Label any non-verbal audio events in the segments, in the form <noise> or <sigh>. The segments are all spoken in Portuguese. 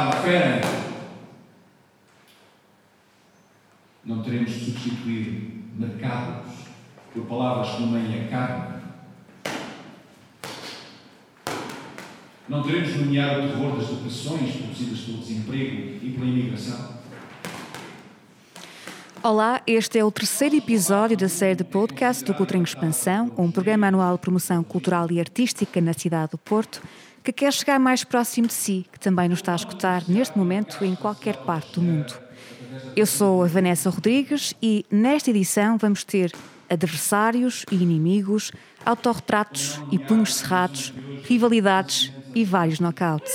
separam, ferem? Não teremos de substituir mercados por palavras como a carne. Não teremos de nomear o terror das depressões produzidas pelo desemprego e pela imigração. Olá, este é o terceiro episódio da série de podcast do Cultura em Expansão, um programa anual de promoção cultural e artística na cidade do Porto, que quer chegar mais próximo de si, que também nos está a escutar neste momento em qualquer parte do mundo. Eu sou a Vanessa Rodrigues e nesta edição vamos ter adversários e inimigos, autorretratos e punhos cerrados, rivalidades e vários knockouts.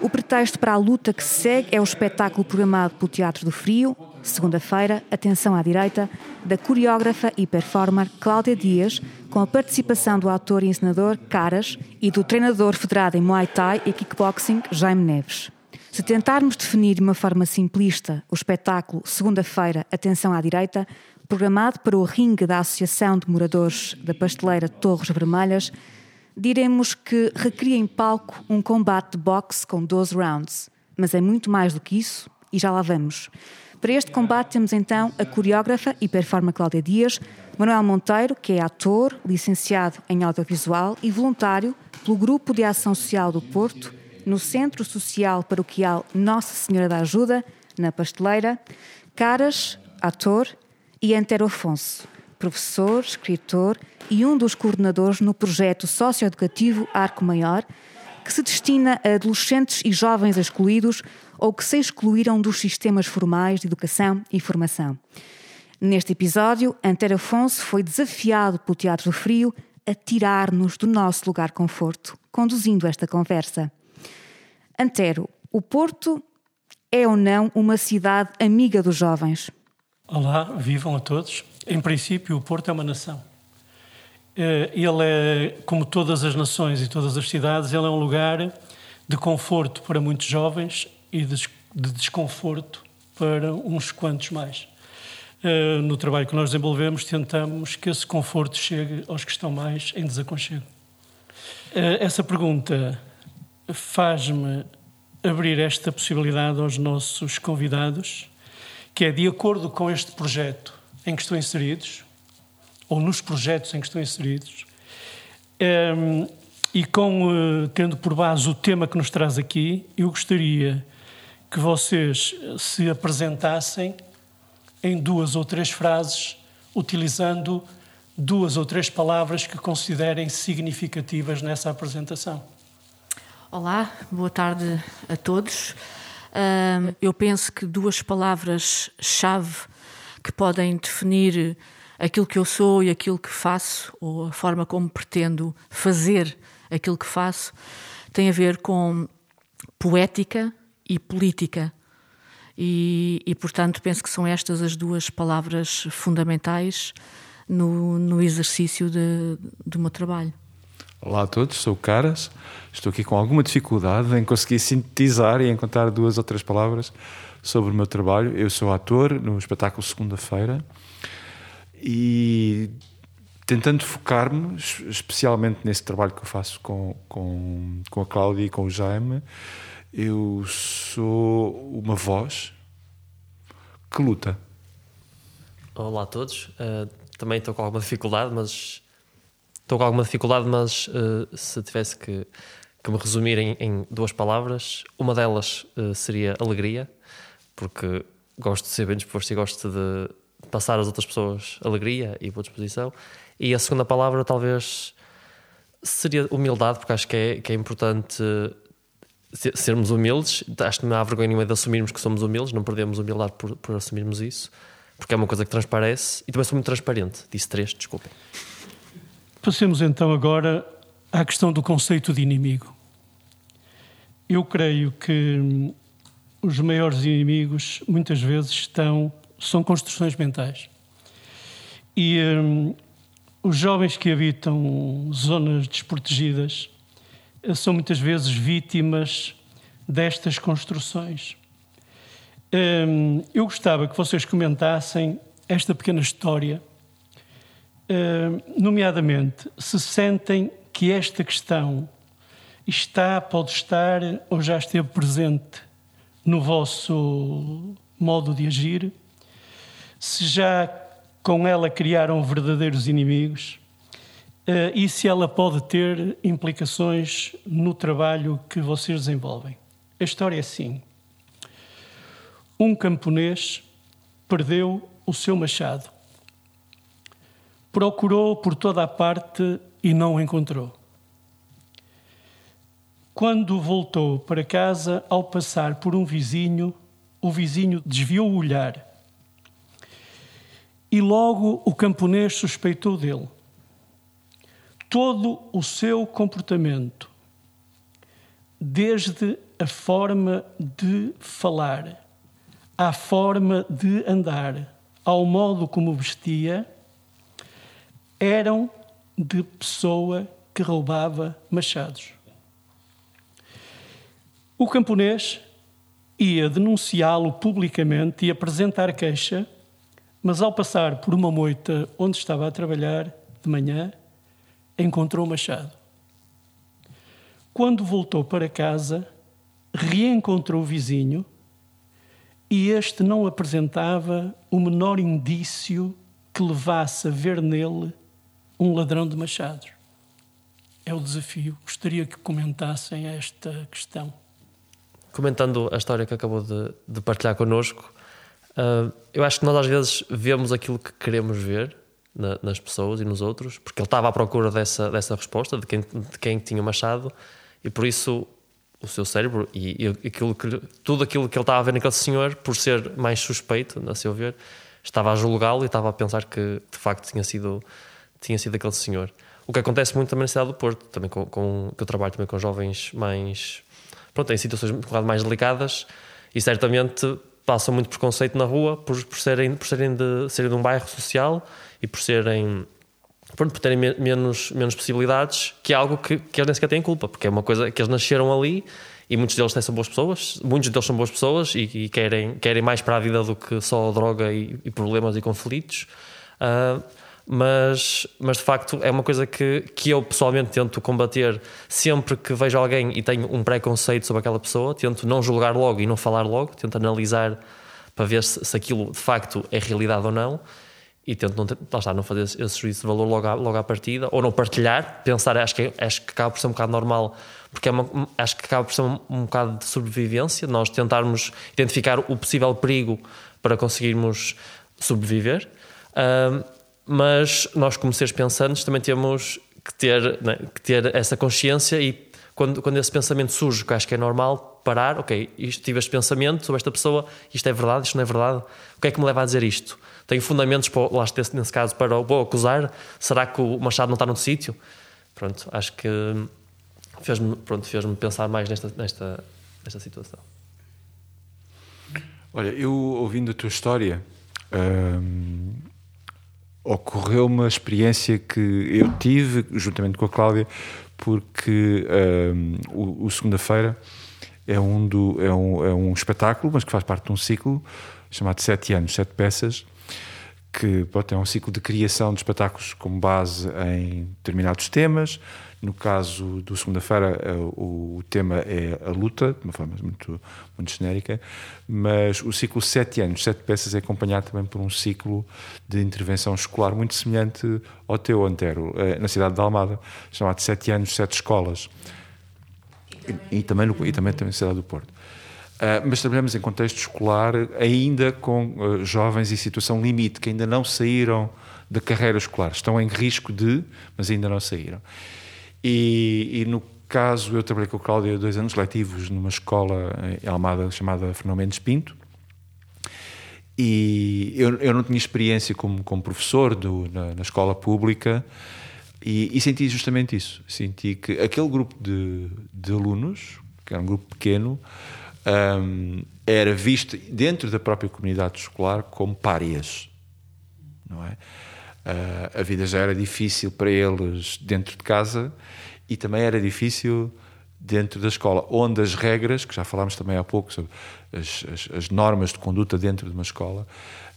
O pretexto para a luta que se segue é o espetáculo programado pelo Teatro do Frio, segunda-feira, atenção à direita, da coreógrafa e performer Cláudia Dias, com a participação do autor e encenador Caras e do treinador federado em Muay Thai e Kickboxing Jaime Neves. Se tentarmos definir de uma forma simplista o espetáculo Segunda-feira, Atenção à Direita, programado para o ringue da Associação de Moradores da Pasteleira Torres Vermelhas, diremos que recria em palco um combate de boxe com 12 rounds. Mas é muito mais do que isso e já lá vamos. Para este combate temos então a coreógrafa e performer Cláudia Dias, Manuel Monteiro, que é ator, licenciado em audiovisual e voluntário pelo Grupo de Ação Social do Porto, no Centro Social Paroquial Nossa Senhora da Ajuda, na Pasteleira, Caras, ator, e Antero Afonso, professor, escritor e um dos coordenadores no projeto socioeducativo Arco Maior, que se destina a adolescentes e jovens excluídos ou que se excluíram dos sistemas formais de educação e formação. Neste episódio, Antero Afonso foi desafiado pelo Teatro Frio a tirar-nos do nosso lugar conforto, conduzindo esta conversa. Antero, o Porto é ou não uma cidade amiga dos jovens? Olá, vivam a todos. Em princípio, o Porto é uma nação. Eh, ele é, como todas as nações e todas as cidades, ele é um lugar de conforto para muitos jovens e de desconforto para uns quantos mais. Eh, no trabalho que nós desenvolvemos, tentamos que esse conforto chegue aos que estão mais em desaconchego. Eh, essa pergunta faz-me abrir esta possibilidade aos nossos convidados que é de acordo com este projeto em que estão inseridos, ou nos projetos em que estão inseridos, um, ehm, e com, uh, tendo por base o tema que nos traz aqui, eu gostaria que vocês se apresentassem em duas ou três frases, utilizando duas ou três palavras que considerem significativas nessa apresentação. Olá, boa tarde a todos eu penso que duas palavras-chave que podem definir aquilo que eu sou e aquilo que faço, ou a forma como pretendo fazer aquilo que faço, tem a ver com poética e política. E, e, portanto, penso que são estas as duas palavras fundamentais no, no exercício de, do meu trabalho. Olá a todos, sou o Caras. Estou aqui com alguma dificuldade em conseguir sintetizar e encontrar duas ou três palavras sobre o meu trabalho. Eu sou ator no espetáculo Segunda-feira e tentando focar-me especialmente nesse trabalho que eu faço com, com, com a Cláudia e com o Jaime, eu sou uma voz que luta. Olá a todos. Uh, também estou com alguma dificuldade, mas estou com alguma dificuldade, mas uh, se tivesse que, que me resumir em, em, duas palavras, uma delas uh, seria alegria, porque gosto de ser bem disposto e gosto de passar às outras pessoas alegria e boa disposição. E a segunda palavra, talvez, seria humildade, porque acho que é, que é importante sermos humildes. Acho que não há vergonha nenhuma de assumirmos que somos humildes, não perdemos humildade por, por assumirmos isso, porque é uma coisa que transparece. E também sou muito transparente. Disse três, desculpem. Passemos então agora à questão do conceito de inimigo. Eu creio que hum, os maiores inimigos muitas vezes estão são construções mentais. E hum, os jovens que habitam zonas desprotegidas são muitas vezes vítimas destas construções. Hum, eu gostava que vocês comentassem esta pequena história, hum, nomeadamente, se sentem que esta questão está, pode estar ou já esteve presente no vosso modo de agir, se já com ela criaram verdadeiros inimigos e se ela pode ter implicações no trabalho que vocês desenvolvem. A história é assim. Um camponês perdeu o seu machado. Procurou por toda a parte e não o encontrou. Quando voltou para casa, ao passar por um vizinho, o vizinho desviou o olhar e logo o camponês suspeitou dele. Todo o seu comportamento, desde a forma de falar, à forma de andar, ao modo como vestia, eram de pessoa que roubava machados. O camponês ia denunciá-lo publicamente e apresentar queixa mas ao passar por uma moita onde estava a trabalhar de manhã, encontrou machado. Quando voltou para casa, reencontrou o vizinho e este não apresentava o menor indício que levasse a ver nele um ladrão de machados. É o desafio. Gostaria que comentassem esta questão. Comentando a história que acabou de, de partilhar connosco, Uh, eu acho que nós às vezes vemos aquilo que queremos ver na, nas pessoas e nos outros, porque ele estava à procura dessa, dessa resposta, de quem, de quem tinha machado, e por isso o seu cérebro e, e aquilo que, tudo aquilo que ele estava a ver naquele senhor, por ser mais suspeito, a seu ver, estava a julgá-lo e estava a pensar que de facto tinha sido, tinha sido aquele senhor. O que acontece muito também na cidade do Porto, também com, com que eu trabalho também com jovens mais pronto, em situações um mais delicadas e certamente passam muito preconceito na rua por, por, serem, por serem, de, serem de um bairro social e por serem por terem menos, menos possibilidades, que é algo que, que eles nem sequer têm culpa, porque é uma coisa que eles nasceram ali e muitos deles são boas pessoas, muitos deles são boas pessoas e, e querem, querem mais para a vida do que só droga e, e problemas e conflitos. Uh, mas, mas de facto é uma coisa que, que eu pessoalmente tento combater sempre que vejo alguém e tenho um preconceito sobre aquela pessoa, tento não julgar logo e não falar logo, tento analisar para ver se, se aquilo de facto é realidade ou não e tento não, está, não fazer esse, juízo de valor logo à, logo à partida ou não partilhar, pensar, acho que, acho que acaba por ser um bocado normal porque é uma, acho que acaba por ser um, um bocado de sobrevivência, nós tentarmos identificar o possível perigo para conseguirmos sobreviver. Um, mas nós, como seres pensantes, também temos que ter, né, que ter essa consciência e quando, quando esse pensamento surge, que acho que é normal, parar, ok, isto, tive este pensamento sobre esta pessoa, isto é verdade, isto não é verdade, o que é que me leva a dizer isto? Tenho fundamentos, para, lá nesse caso, para o acusar? Será que o Machado não está no sítio? Pronto, acho que fez-me fez pensar mais nesta, nesta, nesta situação. Olha, eu ouvindo a tua história, hum, ocorreu uma experiência que eu tive, juntamente com a Cláudia, porque um, o, o Segunda-feira é um, do, é, um, é um espetáculo, mas que faz parte de um ciclo chamado Sete Anos, Sete Peças, que pode, é um ciclo de criação de espetáculos com base em determinados temas, no caso do segunda-feira, eh, o tema é a luta, de uma forma muito, muito genérica, mas o ciclo sete anos, sete peças, é acompanhado também por um ciclo de intervenção escolar muito semelhante ao teu, Antero, eh, na cidade de Almada, chamado Sete Anos, Sete Escolas. E, e também, no, e também, também na cidade do Porto. Uh, mas trabalhamos em contexto escolar ainda com uh, jovens em situação limite, que ainda não saíram da carreira escolar. Estão em risco de, mas ainda não saíram. E, e, no caso, eu trabalhei com a Cláudia dois anos letivos numa escola em Almada chamada Fernão Mendes Pinto. E eu, eu não tinha experiência como, como professor do, na, na escola pública e, e, senti justamente isso. Senti que aquele grupo de, de alunos, que era um grupo pequeno, um, era visto dentro da própria comunidade escolar como párias. Não é? Uh, a vida já era difícil para eles dentro de casa e também era difícil dentro da escola, onde as regras, que já falámos também há pouco sobre as, as, as normas de conduta dentro de uma escola,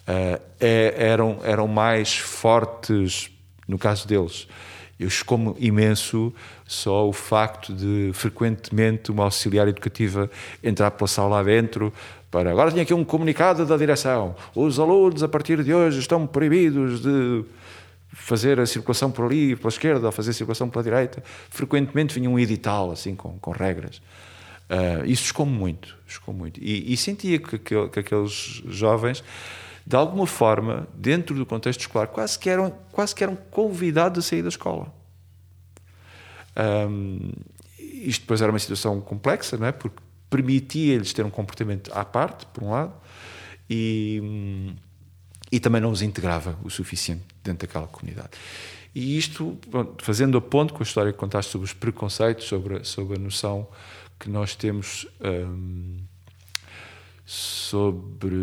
uh, é, eram, eram mais fortes no caso deles. Eu como imenso só o facto de frequentemente uma auxiliar educativa entrar pela sala dentro para agora tinha aqui um comunicado da direção. Os alunos a partir de hoje estão proibidos de fazer a circulação por ali, pela esquerda, ou fazer a circulação pela direita. Frequentemente vinha um edital, assim, com, com regras. Uh, isso escou muito, escou muito. E, e sentia que, que, que, aqueles jovens, de alguma forma, dentro do contexto escolar, quase que eram, quase que eram convidados a sair da escola. Um, isto depois era uma situação complexa, não é? Porque permitia-lhes ter um comportamento à parte, por um lado, e e também não os integrava o suficiente dentro daquela comunidade. E isto, fazendo a ponto com a história que contaste sobre os preconceitos, sobre, sobre a noção que nós temos hum, sobre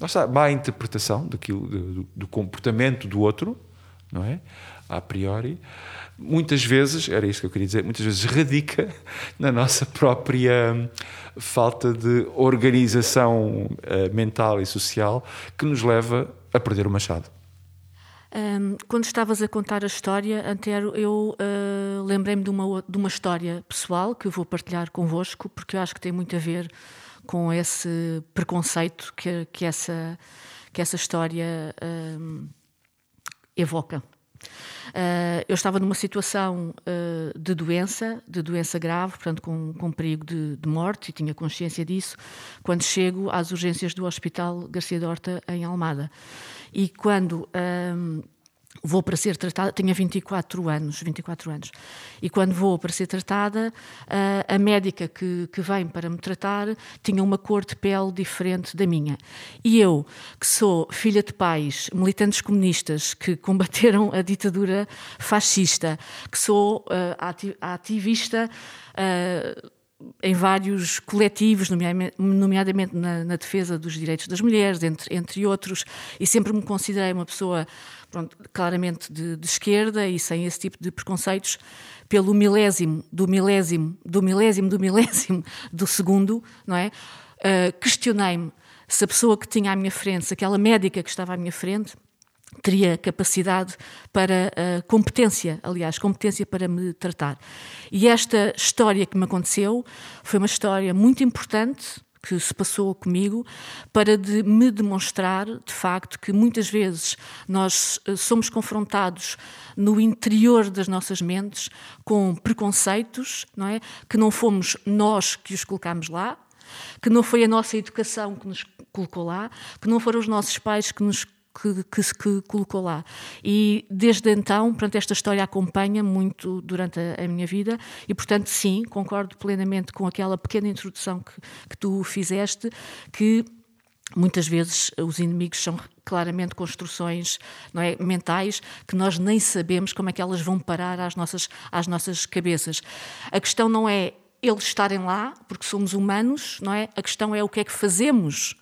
nossa má interpretação daquilo, do, do, comportamento do outro, não é? A priori, muitas vezes, era isto que eu queria dizer, muitas vezes radica na nossa própria falta de organização uh, mental e social que nos leva a perder o machado. Um, quando estavas a contar a história, Antero, eu uh, lembrei-me de uma, de uma história pessoal que eu vou partilhar convosco, porque eu acho que tem muito a ver com esse preconceito que, que, essa, que essa história um, evoca. Uh, eu estava numa situação uh, de doença, de doença grave, portanto, com, com perigo de, de, morte, e tinha consciência disso, quando chego às urgências do Hospital Garcia Dorta, em Almada. E quando. Vou para ser tratada, tinha 24 anos, 24 anos, e quando vou para ser tratada, a médica que, que vem para me tratar tinha uma cor de pele diferente da minha. E eu, que sou filha de pais militantes comunistas que combateram a ditadura fascista, que sou uh, ativista uh, em vários coletivos, nomeadamente na, na, defesa dos direitos das mulheres, entre, entre outros, e sempre me considerei uma pessoa pronto, claramente de, de, esquerda e sem esse tipo de preconceitos, pelo milésimo do milésimo do milésimo do milésimo do segundo, não é? Uh, Questionei-me se a pessoa que tinha à minha frente, se aquela médica que estava à minha frente, teria capacidade para uh, competência, aliás, competência para me tratar. E esta história que me aconteceu foi uma história muito importante que se passou comigo para de me demonstrar, de facto, que muitas vezes nós uh, somos confrontados no interior das nossas mentes com preconceitos, não é? Que não fomos nós que os colocamos lá, que não foi a nossa educação que nos colocou lá, que não foram os nossos pais que nos que, que, se colocou lá. E desde então, portanto, esta história acompanha muito durante a, a, minha vida e, portanto, sim, concordo plenamente com aquela pequena introdução que, que tu fizeste, que muitas vezes os inimigos são claramente construções não é, mentais que nós nem sabemos como é que elas vão parar às nossas, às nossas cabeças. A questão não é eles estarem lá, porque somos humanos, não é? A questão é o que é que fazemos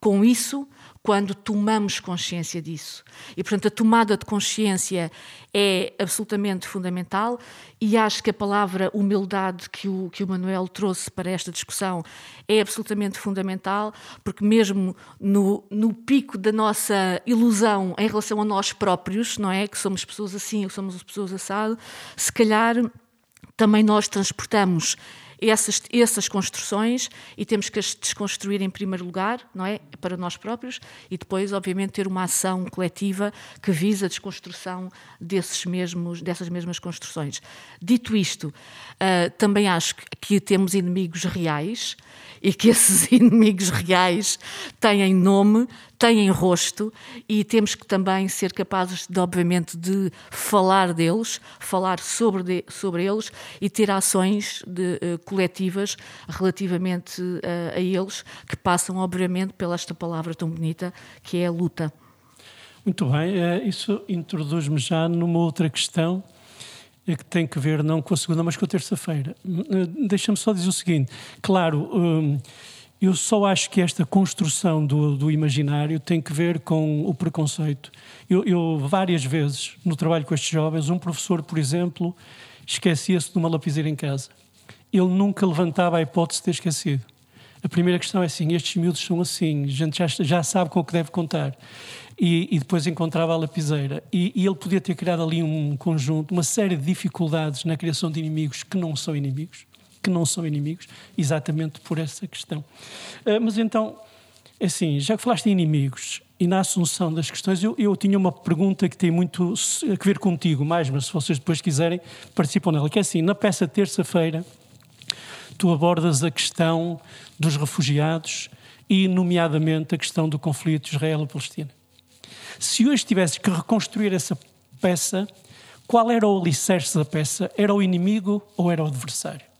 com isso quando tomamos consciência disso. E, portanto, a tomada de consciência é absolutamente fundamental e acho que a palavra humildade que o, que o Manuel trouxe para esta discussão é absolutamente fundamental, porque mesmo no, no pico da nossa ilusão em relação a nós próprios, não é? Que somos pessoas assim ou somos pessoas assado, se calhar também nós transportamos essas, essas construções e temos que as desconstruir em primeiro lugar, não é? Para nós próprios e depois, obviamente, ter uma ação coletiva que visa a desconstrução desses mesmos, dessas mesmas construções. Dito isto, uh, também acho que temos inimigos reais e que <laughs> esses inimigos reais têm nome, têm rosto e temos que também ser capazes, de, obviamente, de falar deles, falar sobre, de, sobre eles e ter ações de, uh, coletivas relativamente uh, a eles que passam, obviamente, pela esta palavra tão bonita que é a luta. Muito bem, eh, isso introduz-me já numa outra questão que tem que ver não com a segunda, mas com a terça-feira. Eh, deixa-me só dizer o seguinte: claro, hum, eu só acho que esta construção do, do imaginário tem que ver com o preconceito. Eu, eu, várias vezes, no trabalho com estes jovens, um professor, por exemplo, esquecia-se de uma lapiseira em casa. Ele nunca levantava a hipótese de ter esquecido. A primeira questão é assim: estes miúdos são assim, a gente já, já sabe com o que deve contar. E, e depois encontrava a lapiseira. E, e, ele podia ter criado ali um conjunto, uma série de dificuldades na criação de inimigos que não são inimigos, que não são inimigos, exatamente por essa questão. Uh, mas então, assim, já que falaste em inimigos e na assunção das questões, eu, eu tinha uma pergunta que tem muito a ver contigo, mais, mas se vocês depois quiserem, participam nela, que é assim, na peça terça-feira, tu abordas a questão dos refugiados e, nomeadamente, a questão do conflito Israel-Palestina. Se hoje tivesses que reconstruir essa peça, qual era o alicerce da peça? Era o inimigo ou era o adversário?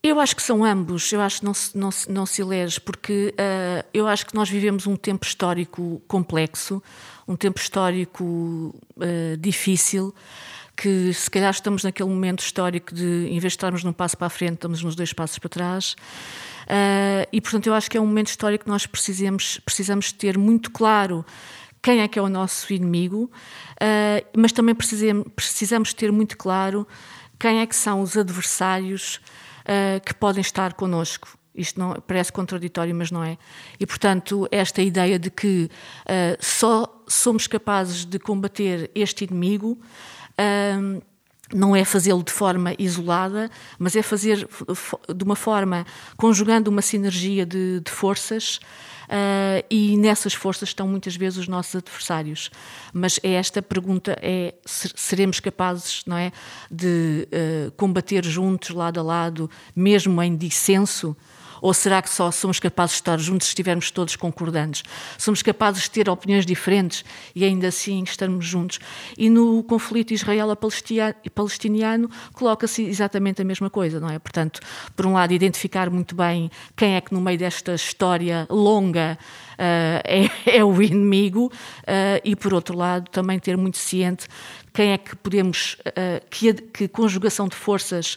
Eu acho que são ambos, eu acho que não se, não se, não se elege, porque uh, eu acho que nós vivemos um tempo histórico complexo, um tempo histórico uh, difícil, que se calhar estamos naquele momento histórico de, em vez de estarmos num passo para a frente, estamos nos dois passos para trás. Uh, e, portanto, eu acho que é um momento histórico que nós precisamos, precisamos ter muito claro quem é que é o nosso inimigo, mas também precisamos, precisamos ter muito claro quem é que são os adversários uh, que podem estar connosco. Isto não parece contraditório, mas não é. E, portanto, esta ideia de que só somos capazes de combater este inimigo um, não é fazê-lo de forma isolada, mas é fazer de uma forma conjugando uma sinergia de, de forças uh, e nessas forças estão muitas vezes os nossos adversários. Mas é esta pergunta é seremos capazes, não é, de uh, combater juntos lado a lado, mesmo em dissenso? Ou será que só somos capazes de estar juntos se estivermos todos concordantes? Somos capazes de ter opiniões diferentes e ainda assim estarmos juntos? E no conflito israelo-palestiniano coloca-se exatamente a mesma coisa, não é? Portanto, por um lado, identificar muito bem quem é que no meio desta história longa é, <laughs> é, o inimigo uh, e, por outro lado, também ter muito ciente quem é que podemos, uh, que, que, conjugação de forças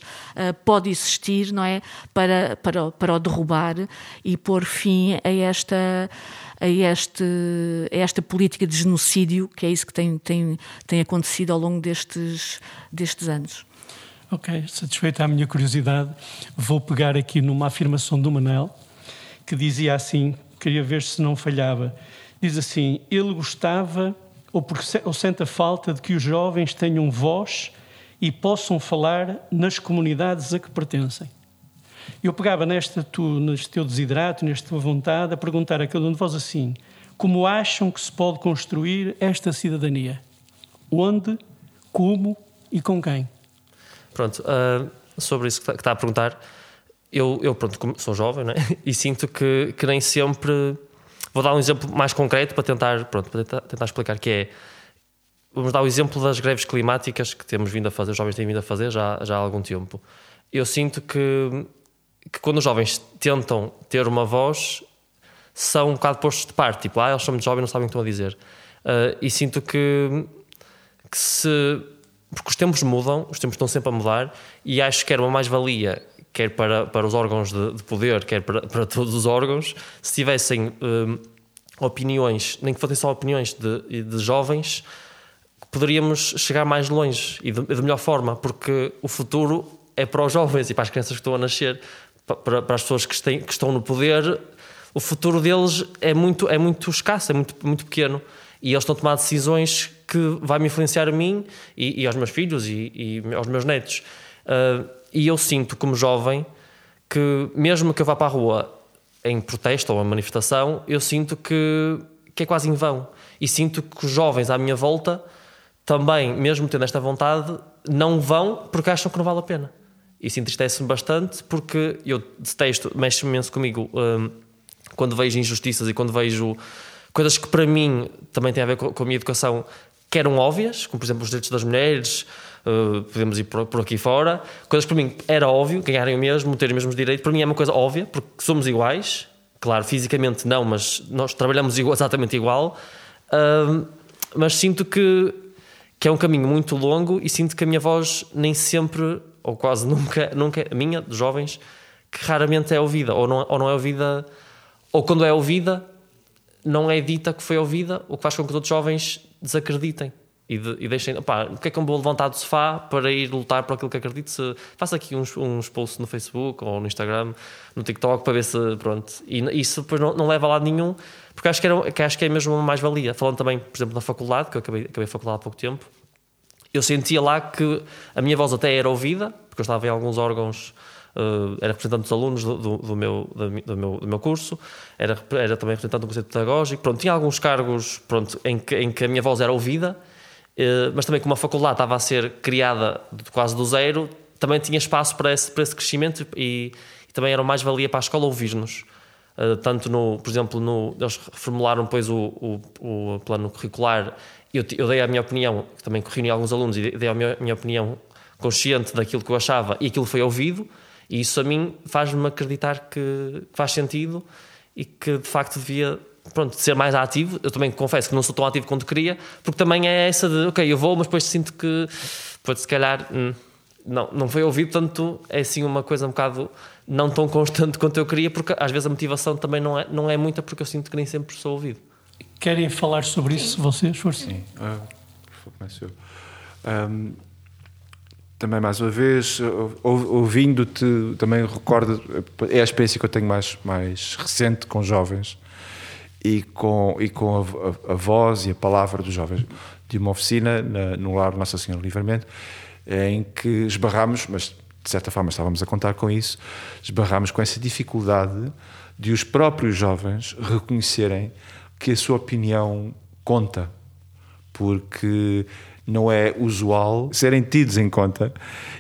pode existir, não é? Para, para, para o derrubar e pôr fim a esta a, este, a esta política de genocídio, que é isso que tem, tem, tem acontecido ao longo destes, destes anos. Ok, satisfeita a minha curiosidade, vou pegar aqui numa afirmação do Manel, que dizia assim, queria ver se não falhava. Diz assim: ele gostava ou, porque, ou sente a falta de que os jovens tenham voz e possam falar nas comunidades a que pertencem. Eu pegava nesta tu, neste teu desidrato, nesta tua vontade, a perguntar a cada um de vós assim: como acham que se pode construir esta cidadania? Onde, como e com quem? Pronto, uh, sobre isso que está a perguntar, eu, eu pronto, sou jovem né? <laughs> e sinto que, que nem sempre Vou dar um exemplo mais concreto para tentar, pronto, para tentar, tentar explicar que é. Vamos dar o exemplo das greves climáticas que temos vindo a fazer, os jovens têm vindo a fazer já, já há algum tempo. Eu sinto que, que quando os jovens tentam ter uma voz, são um bocado postos de parte, tipo, ah, eles são muito jovens, não sabem o que estão a dizer. Uh, e sinto que, que se. Porque os tempos mudam, os tempos estão sempre a mudar, e acho que era uma mais-valia quer para, para os órgãos de, de poder, quer para, para, todos os órgãos, se tivessem um, opiniões, nem que fossem só opiniões de, de jovens, poderíamos chegar mais longe e de, de, melhor forma, porque o futuro é para os jovens e para as crianças que estão a nascer, para, para as pessoas que, que estão no poder, o futuro deles é muito, é muito escasso, é muito, muito pequeno. E eles estão a tomar decisões que vai me influenciar a mim e, e aos meus filhos e, e aos meus netos. Uh, e eu sinto, como jovem, que mesmo que eu vá para a rua em protesto ou em manifestação, eu sinto que, que é quase em vão. E sinto que os jovens à minha volta também, mesmo tendo esta vontade, não vão porque acham que não vale a pena. Isso entristece-me bastante porque eu detesto, mexe imenso comigo um, quando vejo injustiças e quando vejo coisas que para mim também têm a ver com, com a minha educação que eram óbvias, como por exemplo os direitos das mulheres, uh, podemos ir por, por, aqui fora, coisas que para mim era óbvio, ganharem o mesmo, terem os mesmos direitos, para mim é uma coisa óbvia, porque somos iguais, claro, fisicamente não, mas nós trabalhamos exatamente igual, uh, mas sinto que, que é um caminho muito longo e sinto que a minha voz nem sempre, ou quase nunca, nunca a minha, dos jovens, que raramente é ouvida, ou não, ou não é ouvida, ou quando é ouvida, não é dita que foi ouvida, o que faz com que os outros jovens desacreditem. E, de, e deixem, opá, o que é que eu vou levantar do sofá para ir lutar por aquilo que acredito? Se, faço aqui uns, uns posts no Facebook ou no Instagram, no TikTok, para ver se. Pronto. E isso depois não, não leva a lado nenhum, porque acho que, era, que acho que é mesmo uma mais-valia. Falando também, por exemplo, da faculdade, que eu acabei, acabei a faculdade há pouco tempo, eu sentia lá que a minha voz até era ouvida, porque eu estava em alguns órgãos Uh, era representante dos alunos do, do, do, meu, do, meu, do meu curso, era, era também representante do conceito pedagógico. Pronto, tinha alguns cargos pronto, em, que, em que a minha voz era ouvida, mas também como a faculdade estava a ser criada quase do zero, também tinha espaço para esse, para esse crescimento e, e também era mais-valia para a escola ouvir-nos. Uh, tanto no, por exemplo, no, eles reformularam depois o, o, o plano curricular. Eu, eu, dei a minha opinião, também reuni alguns alunos e dei a minha, minha opinião consciente daquilo que eu achava e aquilo foi ouvido. E isso a mim faz-me acreditar que faz sentido e que de facto devia pronto, ser mais ativo. Eu também confesso que não sou tão ativo quanto queria, porque também é essa de, ok, eu vou, mas depois sinto que, pode se calhar, hum, não, não foi ouvido, tanto é assim uma coisa um bocado não tão constante quanto eu queria, porque às vezes a motivação também não é, não é muita, porque eu sinto que nem sempre sou ouvido. Querem falar sobre isso, vocês? Força. Sim, uh, começo eu. Um, também mais uma vez, ouvindo-te, também recordo, é a experiência que eu tenho mais, mais recente com jovens e com, e com a, a, a voz e a palavra dos jovens. De uma oficina na, no Lar Nossa Senhora Livramento, em que esbarramos, mas de certa forma estávamos a contar com isso, esbarramos com essa dificuldade de os próprios jovens reconhecerem que a sua opinião conta, porque não é usual serem tidos em conta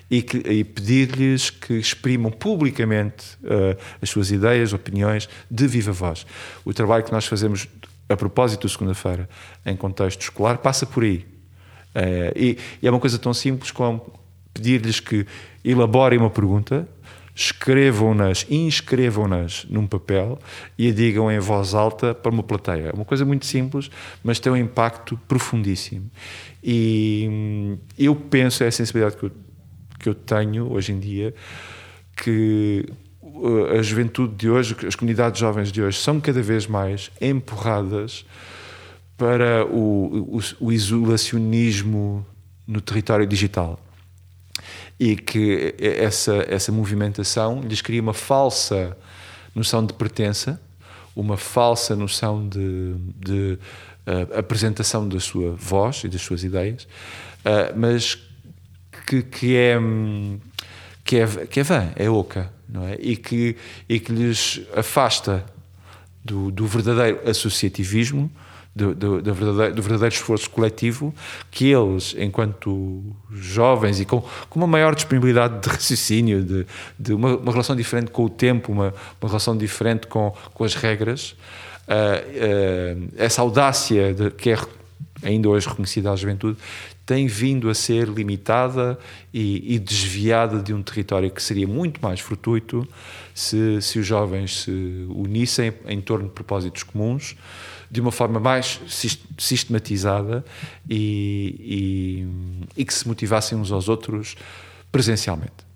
e, e pedir-lhes que exprimam publicamente uh, as suas ideias, opiniões, de viva voz. O trabalho que nós fazemos a propósito de segunda-feira, em contexto escolar, passa por aí. Uh, e, e, é uma coisa tão simples como pedir-lhes que elaborem uma pergunta escrevam-nas, inscrevam-nas num papel e a digam em voz alta para uma plateia. É uma coisa muito simples, mas tem um impacto profundíssimo. E hum, eu penso, é a sensibilidade que eu, que eu tenho hoje em dia, que uh, a juventude de hoje, as comunidades jovens de hoje, são cada vez mais empurradas para o, o, o isolacionismo no território digital e que essa, essa movimentação lhes cria uma falsa noção de pertença, uma falsa noção de, de uh, apresentação da sua voz e das suas ideias, uh, mas que, que, é, que, é, que é vã, é oca, não é? E que, e que lhes afasta do, do verdadeiro associativismo do, do, do, verdadeiro, do, verdadeiro, esforço coletivo que eles, enquanto jovens e com, com uma maior disponibilidade de raciocínio, de, de uma, uma, relação diferente com o tempo, uma, uma relação diferente com, com as regras, uh, uh, essa audácia de, que é ainda hoje reconhecida à juventude tem vindo a ser limitada e, e, desviada de um território que seria muito mais fortuito se, se os jovens se unissem em torno de propósitos comuns de uma forma mais sistematizada e, e, e que se motivassem uns aos outros presencialmente.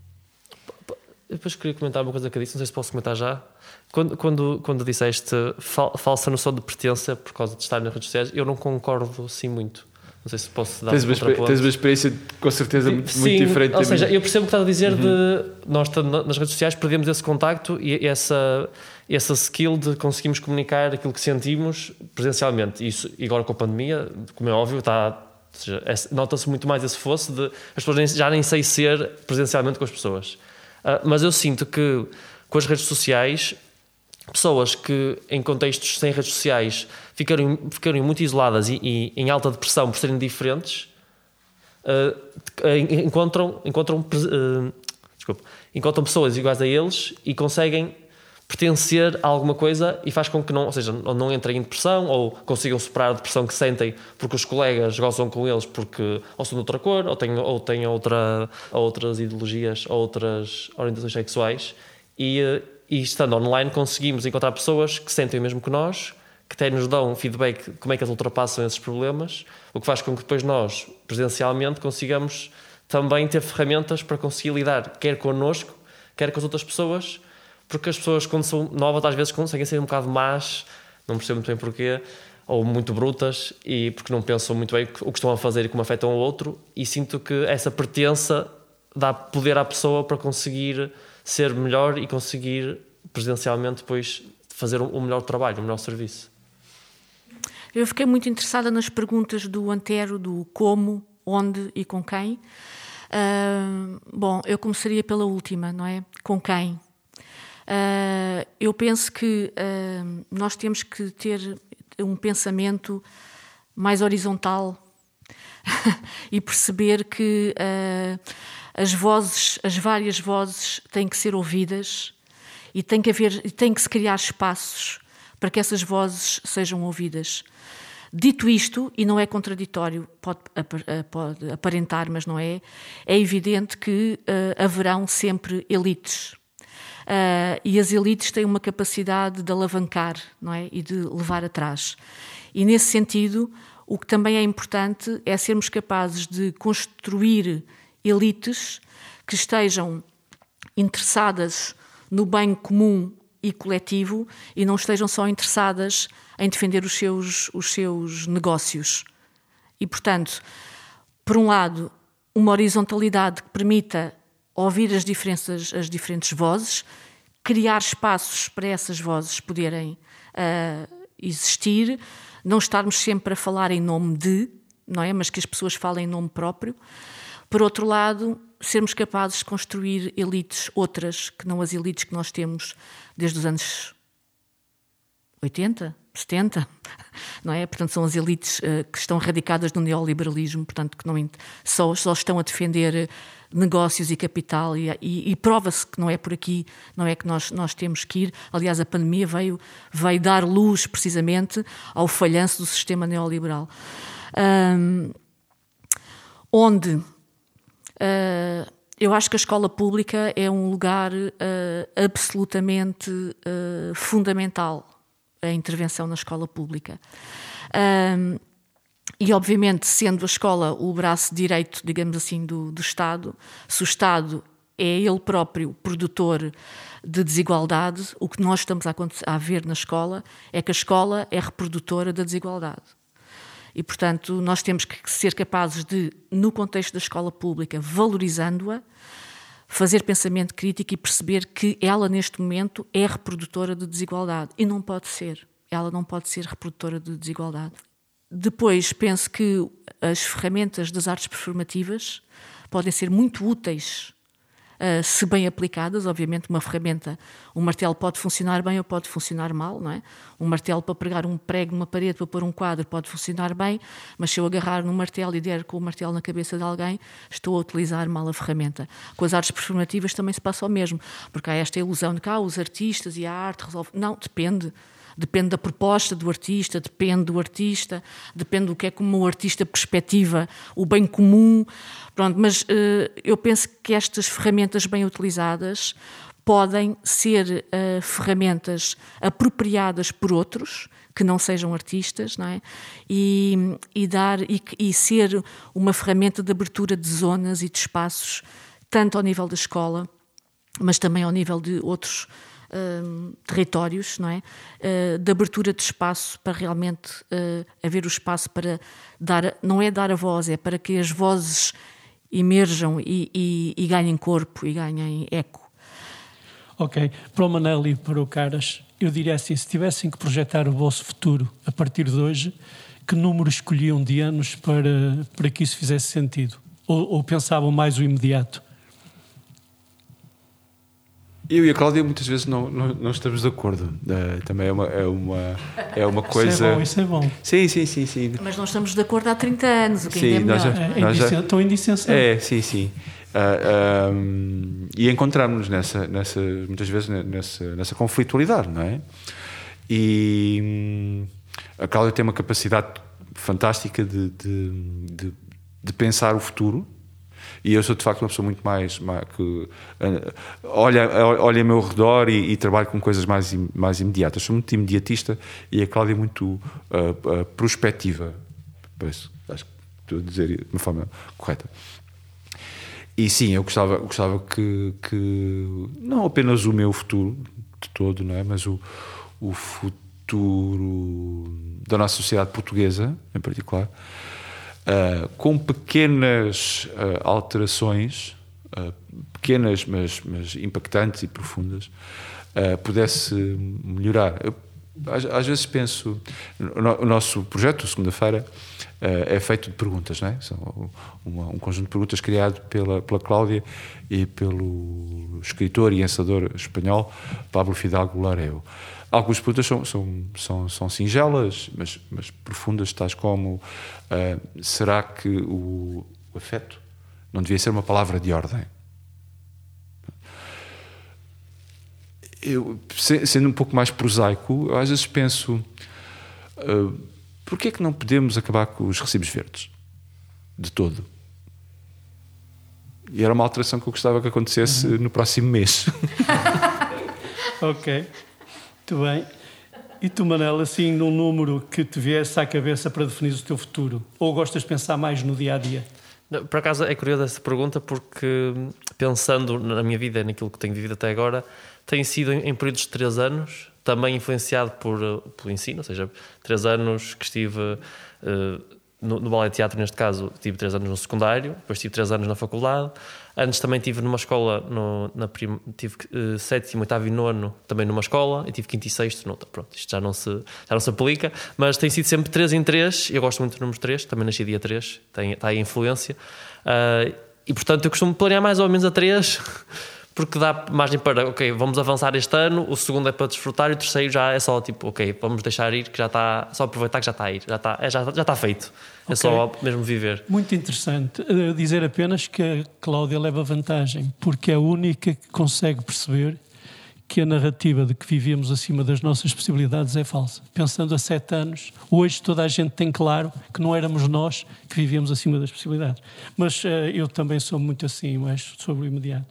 Depois queria comentar uma coisa que eu disse, não sei se posso comentar já. Quando, quando, quando disseste fal, falsa noção de pertença por causa de estar nas redes sociais, eu não concordo assim muito. Não sei se posso dar tens uma, tens uma experiência com certeza muito, Sim, muito diferente. Ou seja, eu percebo o que estás a dizer uhum. de nós nas redes sociais perdemos esse contacto e essa essa skill de conseguirmos comunicar aquilo que sentimos presencialmente. Isso, e agora com a pandemia, como é óbvio, está, nota-se muito mais esse fosse de as pessoas já nem sei ser presencialmente com as pessoas. Uh, mas eu sinto que com as redes sociais, pessoas que em contextos sem redes sociais ficaram, ficaram muito isoladas e, e em alta depressão por serem diferentes, uh, encontram, encontram, uh, desculpa, encontram pessoas iguais a eles e conseguem pertencer a alguma coisa e faz com que não, ou seja, não entrem em depressão ou consigam superar a depressão que sentem porque os colegas gozam com eles porque ou são de outra cor ou têm, ou têm outra, outras ideologias ou outras orientações sexuais. E, eh, e estando online conseguimos encontrar pessoas que sentem o mesmo que nós que até nos dão feedback como é que eles ultrapassam esses problemas o que faz com que depois nós presencialmente consigamos também ter ferramentas para conseguir lidar quer connosco quer com as outras pessoas porque as pessoas, quando são novas, às vezes conseguem ser um bocado más, não percebo muito bem porquê, ou muito brutas e porque não pensam muito bem o que estão a fazer e como afetam o outro e sinto que essa pertença dá poder à pessoa para conseguir ser melhor e conseguir presencialmente depois fazer um melhor trabalho, um melhor serviço. Eu fiquei muito interessada nas perguntas do Antero, do como, onde e com quem. Uh, bom, eu começaria pela última, não é? Com quem? Uh, eu penso que uh, nós temos que ter um pensamento mais horizontal <laughs> e perceber que as vozes, as várias vozes, têm que ser ouvidas e tem que haver, tem que se criar espaços para que essas vozes sejam ouvidas. Dito isto, e não é contraditório, pode, pode aparentar, mas não é, é evidente que uh, haverão sempre elites. Uh, e as elites têm uma capacidade de alavancar não é? e de levar atrás. E nesse sentido, o que também é importante é sermos capazes de construir elites que estejam interessadas no bem comum e coletivo e não estejam só interessadas em defender os seus, os seus negócios. E, portanto, por um lado, uma horizontalidade que permita ouvir as, diferenças, as diferentes vozes, criar espaços para essas vozes poderem uh, existir, não estarmos sempre a falar em nome de, não é? Mas que as pessoas falem em nome próprio. Por outro lado, sermos capazes de construir elites outras que não as elites que nós temos desde os anos 80, 70, não é? Portanto, são as elites uh, que estão radicadas no neoliberalismo, portanto, que não, só, só estão a defender negócios e capital e, e, e prova-se que não é por aqui, não é que nós, nós temos que ir. Aliás, a pandemia veio, veio dar luz precisamente ao falhanço do sistema neoliberal. Um, onde uh, eu acho que a escola pública é um lugar uh, absolutamente uh, fundamental a intervenção na escola pública. Um, e, obviamente, sendo a escola o braço direito, digamos assim, do, do Estado, se o Estado é ele próprio produtor de desigualdade, o que nós estamos a, a ver na escola é que a escola é reprodutora da desigualdade. E, portanto, nós temos que ser capazes de, no contexto da escola pública, valorizando-a, fazer pensamento crítico e perceber que ela, neste momento, é reprodutora de desigualdade. E não pode ser. Ela não pode ser reprodutora de desigualdade. Depois, penso que as ferramentas das artes performativas podem ser muito úteis Uh, se bem aplicadas, obviamente uma ferramenta, um martelo pode funcionar bem ou pode funcionar mal, não é? Um martelo para pregar um prego numa parede para pôr um quadro pode funcionar bem, mas se eu agarrar no martelo e der com o martelo na cabeça de alguém, estou a utilizar mal a ferramenta. Com as artes performativas também se passa o mesmo, porque há esta ilusão de que ah, os artistas e a arte resolvem. Não, depende. Depende da proposta do artista, depende do artista, depende do que é como o artista perspectiva o bem comum. Pronto, mas uh, eu penso que estas ferramentas bem utilizadas podem ser uh, ferramentas apropriadas por outros que não sejam artistas, não é? E, e dar e, e, ser uma ferramenta de abertura de zonas e de espaços, tanto ao nível da escola, mas também ao nível de outros uh, territórios, não é? Uh, de abertura de espaço para realmente uh, haver o espaço para dar, não é dar a voz, é para que as vozes emerjam e, e, e ganhem corpo e ganhem eco. Ok, para o Manel e para o Caras, eu diria assim: se tivessem que projetar o vosso futuro a partir de hoje, que número escolhiam de anos para, para que isso fizesse sentido? Ou, ou pensavam mais o imediato? Eu e a Cláudia muitas vezes não, não, não estamos de acordo. Uh, também é uma, é uma, é uma coisa. Isso é bom, isso é bom. Sim, sim, sim. sim. Mas nós estamos de acordo há 30 anos, o que sim, ainda é melhor. Já, é, nós já... Estão em dissensão. É, sim, sim. Uh, ah, um, e encontramos-nos nessa, nessa, muitas vezes nessa, nessa conflitualidade, não é? E hum, a Cláudia tem uma capacidade fantástica de, de, de, de pensar o futuro e eu sou de facto uma pessoa muito mais, mais que uh, olha, olha ao meu redor e, e, trabalho com coisas mais, mais imediatas. Sou muito imediatista e a Cláudia é muito uh, uh, prospectiva. Pois, acho que estou a dizer de uma forma correta. E sim, eu gostava, gostava que, que não apenas o meu futuro de todo, não é? mas o, o futuro da nossa sociedade portuguesa, em particular, uh, com pequenas uh, alterações, uh, pequenas mas, mas, impactantes e profundas, pudesse melhorar. Eu, às, às, vezes penso, o nosso projeto, segunda-feira, é feito de perguntas, não é? São uma, um conjunto de perguntas criado pela, pela Cláudia e pelo escritor e ensador espanhol Pablo Fidalgo Lareu. Algumas perguntas são, são, são, são singelas, mas, mas, profundas, tais como: uh, será que o, o afeto não devia ser uma palavra de ordem? Eu, sendo um pouco mais prosaico, eu às vezes penso: uh, por que é que não podemos acabar com os recibos verdes? De todo. E era uma alteração que eu gostava que acontecesse uhum. no próximo mês. <laughs> ok. Muito bem. E tu, Manela, assim, num número que te viesse à cabeça para definir o teu futuro? Ou gostas de pensar mais no dia a dia? Por acaso é curiosa essa pergunta, porque pensando na minha vida, naquilo que tenho vivido até agora, tem sido em, períodos de três anos, também influenciado por, pelo ensino, ou seja, três anos que estive uh, no, no ballet teatro, neste caso, tive três anos no secundário, depois tive três anos na faculdade, Antes também tive numa escola, no, na prim, tive uh, sétimo, oitavo e nono também numa escola, e tive quinto e sexto noutra. Pronto, isto já não, se, já não se aplica, mas tem sido sempre três em três. Eu gosto muito do número três, também nasci dia três, tem, está aí a influência. Uh, e portanto eu costumo planear mais ou menos a três. <laughs> porque dá margem para, ok, vamos avançar este ano, o segundo é para desfrutar e o terceiro já é só tipo, ok, vamos deixar ir, que já está, só aproveitar que já está a ir, já está, é, já, já está feito. É okay. só mesmo viver. Muito interessante. Uh, dizer apenas que a Cláudia leva vantagem, porque é a única que consegue perceber que a narrativa de que vivíamos acima das nossas possibilidades é falsa. Pensando a sete anos, hoje toda a gente tem claro que não éramos nós que vivíamos acima das possibilidades. Mas uh, eu também sou muito assim, mais sobre o imediato.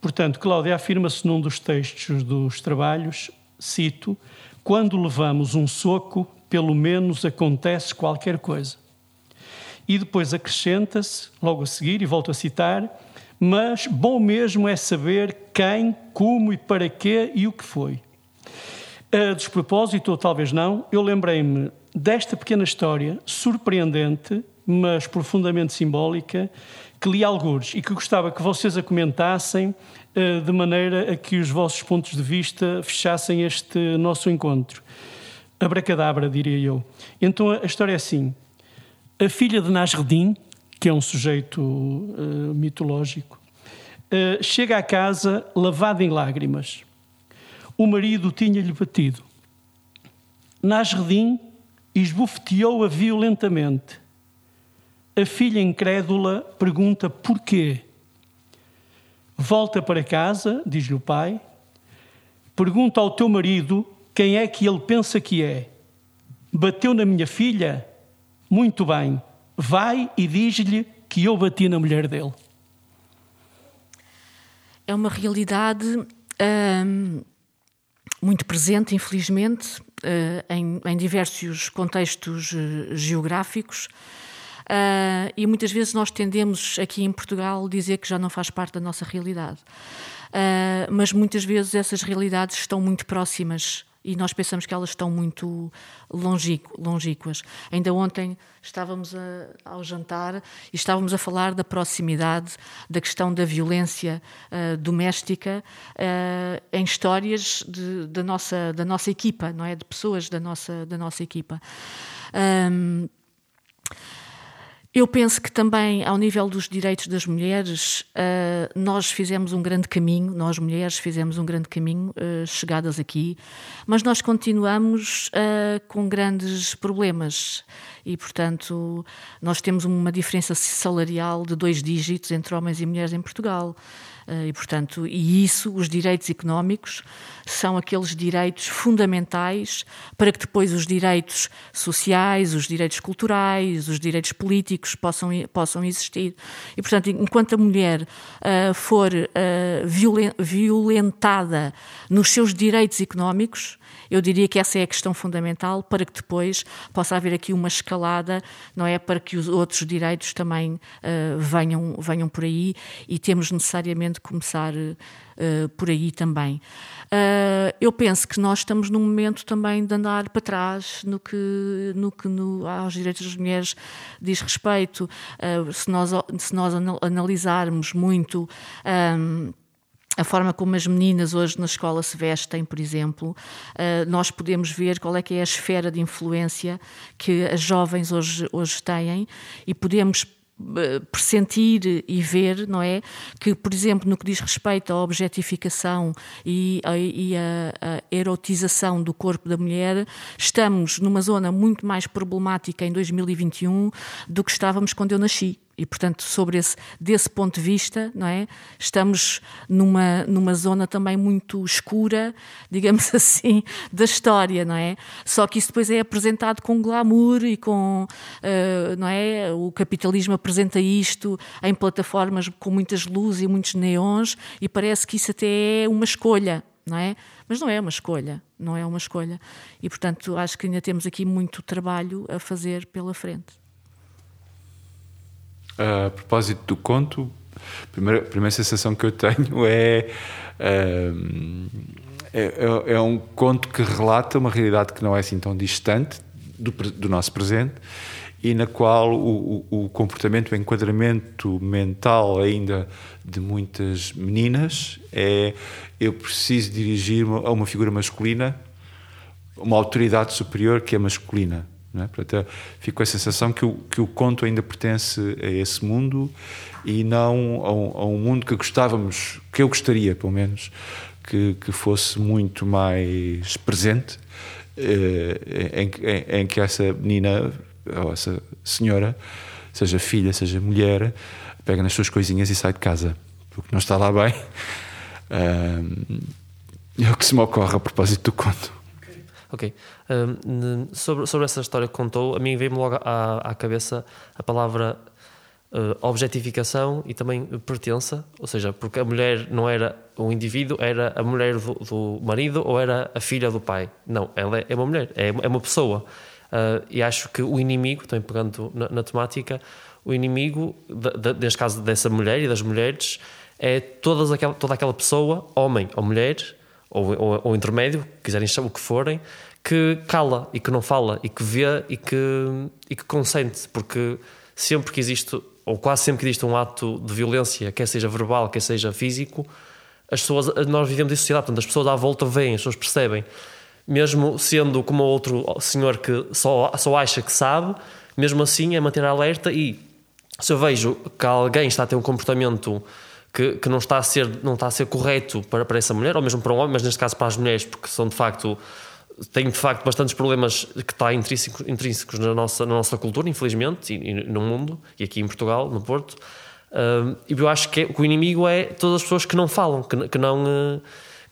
Portanto, Cláudia afirma-se num dos textos dos trabalhos, cito, quando levamos um soco, pelo menos acontece qualquer coisa. E depois acrescenta-se, logo a seguir, e volto a citar, mas bom mesmo é saber quem, como e para quê e o que foi. A despropósito, ou talvez não, eu lembrei-me desta pequena história, surpreendente, mas profundamente simbólica, que li alguns e que gostava que vocês a comentassem uh, de maneira a que os vossos pontos de vista fechassem este nosso encontro. Abracadabra, diria eu. Então a história é assim: a filha de Nasreddin, que é um sujeito uh, mitológico, uh, chega à casa lavada em lágrimas. O marido tinha-lhe batido. Nasreddin esbofeteou-a violentamente a filha incrédula pergunta porquê. Volta para casa, diz-lhe o pai, pergunta ao teu marido quem é que ele pensa que é. Bateu na minha filha? Muito bem, vai e diz-lhe que eu bati na mulher dele. É uma realidade hum, muito presente, infelizmente, hum, em, em, diversos contextos hum, geográficos. Uh, e muitas vezes nós tendemos aqui em Portugal dizer que já não faz parte da nossa realidade. Uh, mas muitas vezes essas realidades estão muito próximas e nós pensamos que elas estão muito longínquas. Ainda ontem estávamos a, ao jantar e estávamos a falar da proximidade, da questão da violência uh, doméstica uh, em histórias de, da, nossa, da nossa equipa, não é? De pessoas da nossa, da nossa equipa. Um, eu penso que também, ao nível dos direitos das mulheres, uh, nós fizemos um grande caminho, nós mulheres fizemos um grande caminho uh, chegadas aqui, mas nós continuamos uh, com grandes problemas e, portanto, nós temos uma diferença salarial de dois dígitos entre homens e mulheres em Portugal. Eh, e, portanto, e isso, os direitos económicos, são aqueles direitos fundamentais para que depois os direitos sociais, os direitos culturais, os direitos políticos possam, possam existir. E, portanto, enquanto a mulher uh, for uh, violentada nos seus direitos económicos, eu diria que essa é a questão fundamental para que depois possa haver aqui uma escalada, não é? Para que os outros direitos também uh, venham, venham por aí e temos necessariamente começar uh, por aí também. Uh, eu penso que nós estamos num momento também de andar para trás no que, no que no, aos direitos das mulheres diz respeito. Uh, se, nós, se nós analisarmos muito. Um, a forma como as meninas hoje na escola se vestem, por exemplo, nós podemos ver qual é que é a esfera de influência que as jovens hoje, hoje têm e podemos pressentir e ver, não é? Que, por exemplo, no que diz respeito à objetificação e a erotização do corpo da mulher, estamos numa zona muito mais problemática em 2021 do que estávamos quando eu nasci. E, portanto, sobre esse, desse ponto de vista, não é? estamos numa, numa zona também muito escura, <laughs> digamos <laughs> assim, da história, não é? Só que isso depois é apresentado com glamour e com, uh, não é? O capitalismo apresenta isto em plataformas com muitas luzes e muitos neons e parece que isso até é uma escolha, não é? Mas não é uma escolha, não é uma escolha. E, portanto, acho que ainda temos aqui muito trabalho a fazer pela frente. A propósito do conto, a primeira, a primeira sensação que eu tenho <laughs> é, é, é, é, um conto que relata uma realidade que não é assim tão distante do, do nosso presente e na qual o, o, o, comportamento, o enquadramento mental ainda de muitas meninas é eu preciso dirigir-me a uma figura masculina, uma autoridade superior que é masculina. Não é? Portanto, fico com a sensação que o, que o conto ainda pertence a esse mundo e não a um, a um mundo que gostávamos, que eu gostaria, pelo menos, que, que fosse muito mais presente, eh, em, em, em, que essa menina, ou essa senhora, seja filha, seja mulher, pega nas suas coisinhas e sai de casa, porque não está lá bem. <laughs> é o que se me ocorre a propósito do conto. Ok. Um, sobre, sobre essa história que contou, a mim veio-me logo à, à cabeça a palavra uh, objetificação e também pertença, ou seja, porque a mulher não era um indivíduo, era a mulher do, do marido ou era a filha do pai. Não, ela é, é uma mulher, é, é uma pessoa. Uh, e acho que o inimigo, também pegando na, na temática, o inimigo, de, de, neste caso dessa mulher e das mulheres, é todas aquela, toda aquela pessoa, homem ou mulher, ou, ou, ou intermédio, quiserem chamar o que forem, que cala e que não fala e que vê e que, e que consente, porque sempre que existe, ou quase sempre que existe um ato de violência, quer seja verbal, quer seja físico, as pessoas, nós vivemos em sociedade, portanto, as pessoas à volta veem, as pessoas percebem. Mesmo sendo como outro senhor que só, só acha que sabe, mesmo assim é manter alerta e se eu vejo que alguém está a ter um comportamento que, que não, está a ser, não está a ser correto para, para essa mulher, ou mesmo para um homem, mas neste caso para as mulheres, porque são de facto têm de facto bastantes problemas que está intrínsecos, intrínsecos na, nossa, na nossa cultura, infelizmente, e, e, no mundo, e aqui em Portugal, no Porto. Uh, e eu acho que, é, que, o inimigo é todas as pessoas que não falam, que, que não. Uh,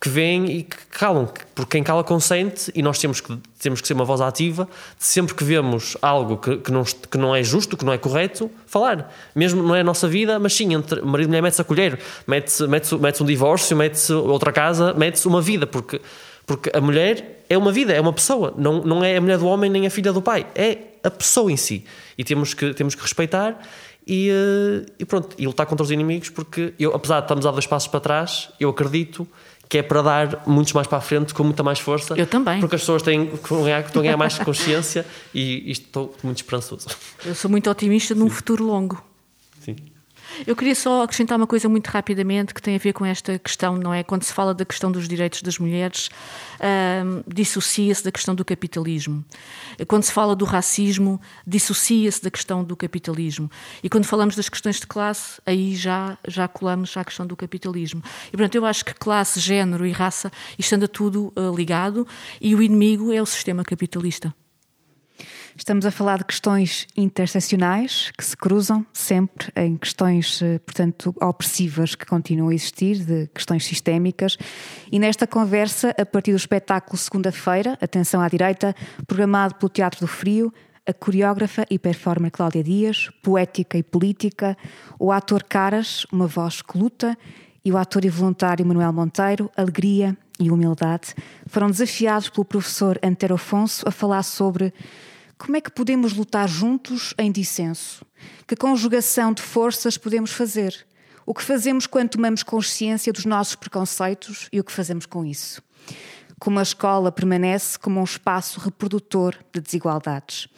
que e que calam, porque quem cala consente e nós temos que, temos que ser uma voz ativa sempre que vemos algo que, que, não, que não é justo, que não é correto, falar. Mesmo não é a nossa vida, mas sim, entre marido e mulher mete-se a colher, mete-se mete mete um divórcio, mete-se outra casa, mete-se uma vida, porque, porque a mulher é uma vida, é uma pessoa, não, não é a mulher do homem nem a filha do pai, é a pessoa em si. E temos que, temos que respeitar e, eh, e pronto, e lutar contra os inimigos, porque eu, apesar de estarmos a dois passos para trás, eu acredito que é para dar muitos mais para a frente com muita mais força. Eu também. Porque as pessoas têm, estão a ganhar mais consciência e isto estou muito esperançoso. Eu sou muito otimista num futuro longo. Sim. Eu queria só acrescentar uma coisa muito rapidamente que tem a ver com esta questão, não é? Quando se fala da questão dos direitos das mulheres, dissocia-se da questão do capitalismo. Quando se fala do racismo, dissocia-se da questão do capitalismo. E quando falamos das questões de classe, aí já, já colamos à questão do capitalismo. E, portanto, eu acho que classe, género e raça, isto anda tudo uh, ligado e o inimigo é o sistema capitalista. Estamos a falar de questões interseccionais que se cruzam sempre em questões, eh, portanto, opressivas que continuam a existir, de questões sistémicas. E nesta conversa, a partir do espetáculo Segunda-feira, Atenção à Direita, programado pelo Teatro do Frio, a coreógrafa e performer Cláudia Dias, poética e política, o ator Caras, uma voz que luta, e o ator e voluntário Manuel Monteiro, alegria e humildade, foram desafiados pelo professor Antero Afonso a falar sobre como é que podemos lutar juntos em dissenso? Que conjugação de forças podemos fazer? O que fazemos quando tomamos consciência dos nossos preconceitos e o que fazemos com isso? Como a escola permanece como um espaço reprodutor de desigualdades?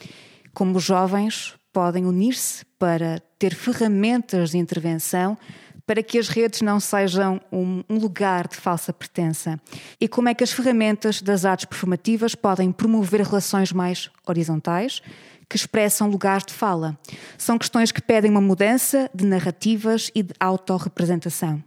Como os jovens podem unir-se para ter ferramentas de intervenção para que as redes não sejam um, lugar de falsa pertença? E como é que as ferramentas das artes performativas podem promover relações mais horizontais que expressam lugares de fala? São questões que pedem uma mudança de narrativas e de autorrepresentação.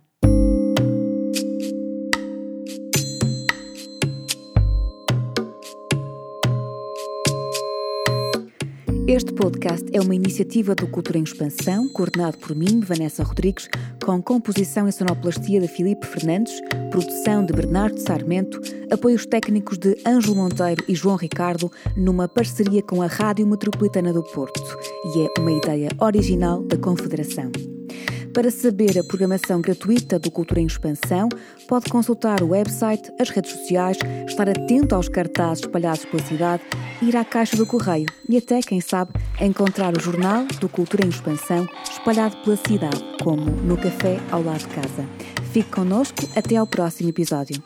Este podcast é uma iniciativa do Cultura em Expansão, coordenado por mim, Vanessa Rodrigues, com composição e sonoplastia de Filipe Fernandes, produção de Bernardo Sarmento, apoios técnicos de Ângelo Monteiro e João Ricardo, numa parceria com a Rádio Metropolitana do Porto, e é uma ideia original da Confederação. Para saber a programação gratuita do Cultura em Expansão, pode consultar o website, as redes sociais, estar atento aos cartazes espalhados pela cidade, ir à caixa do correio e até, quem sabe, encontrar o jornal do Cultura em Expansão espalhado pela cidade, como no café ao lado de casa. Fique connosco até ao próximo episódio.